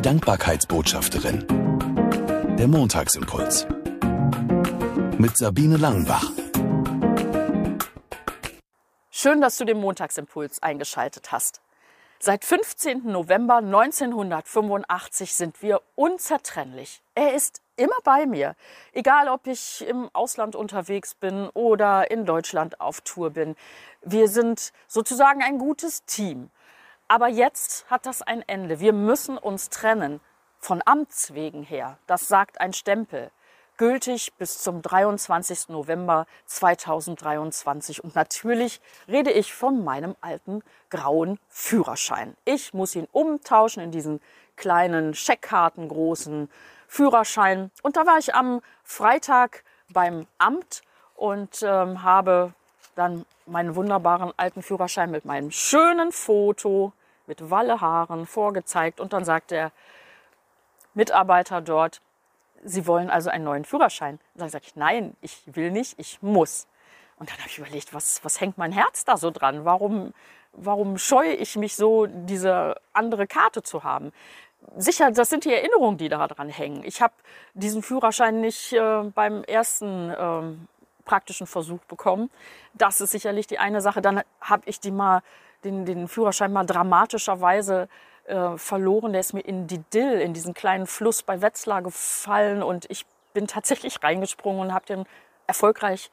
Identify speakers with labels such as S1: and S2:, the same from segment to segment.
S1: Die Dankbarkeitsbotschafterin. Der Montagsimpuls. Mit Sabine Langenbach.
S2: Schön, dass du den Montagsimpuls eingeschaltet hast. Seit 15. November 1985 sind wir unzertrennlich. Er ist immer bei mir. Egal, ob ich im Ausland unterwegs bin oder in Deutschland auf Tour bin. Wir sind sozusagen ein gutes Team. Aber jetzt hat das ein Ende. Wir müssen uns trennen. Von Amts wegen her. Das sagt ein Stempel gültig bis zum 23. November 2023. Und natürlich rede ich von meinem alten grauen Führerschein. Ich muss ihn umtauschen in diesen kleinen Scheckkarten großen Führerschein. Und da war ich am Freitag beim Amt und ähm, habe dann meinen wunderbaren alten Führerschein mit meinem schönen Foto mit Wallehaaren vorgezeigt. Und dann sagt der Mitarbeiter dort, Sie wollen also einen neuen Führerschein. Und dann sage ich, nein, ich will nicht, ich muss. Und dann habe ich überlegt, was, was hängt mein Herz da so dran? Warum, warum scheue ich mich so, diese andere Karte zu haben? Sicher, das sind die Erinnerungen, die da dran hängen. Ich habe diesen Führerschein nicht äh, beim ersten äh, praktischen Versuch bekommen. Das ist sicherlich die eine Sache. Dann habe ich die mal, den, den Führerschein mal dramatischerweise äh, verloren. Der ist mir in die Dill, in diesen kleinen Fluss bei Wetzlar gefallen und ich bin tatsächlich reingesprungen und habe den erfolgreich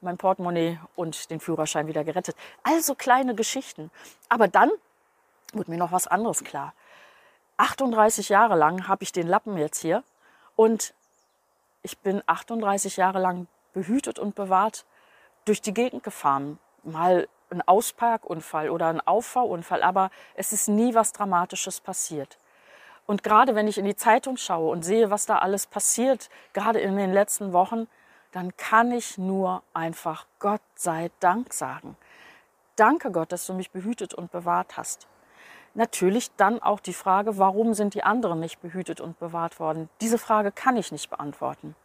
S2: mein Portemonnaie und den Führerschein wieder gerettet. Also kleine Geschichten. Aber dann wurde mir noch was anderes klar. 38 Jahre lang habe ich den Lappen jetzt hier und ich bin 38 Jahre lang behütet und bewahrt durch die Gegend gefahren. Mal ein Ausparkunfall oder ein Auffahrunfall, aber es ist nie was Dramatisches passiert. Und gerade wenn ich in die Zeitung schaue und sehe, was da alles passiert, gerade in den letzten Wochen, dann kann ich nur einfach Gott sei Dank sagen. Danke Gott, dass du mich behütet und bewahrt hast. Natürlich dann auch die Frage, warum sind die anderen nicht behütet und bewahrt worden? Diese Frage kann ich nicht beantworten.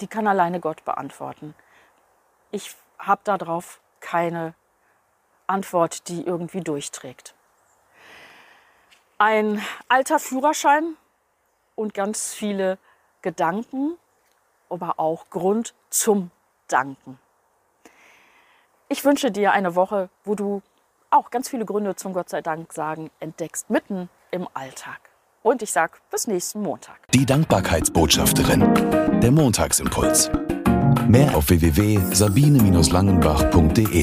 S2: Die kann alleine Gott beantworten. Ich habe darauf keine Antwort, die irgendwie durchträgt. Ein alter Führerschein und ganz viele Gedanken, aber auch Grund zum Danken. Ich wünsche dir eine Woche, wo du auch ganz viele Gründe zum Gott sei Dank sagen entdeckst, mitten im Alltag. Und ich sage bis nächsten Montag.
S1: Die Dankbarkeitsbotschafterin. Der Montagsimpuls. Mehr auf www.sabine-langenbach.de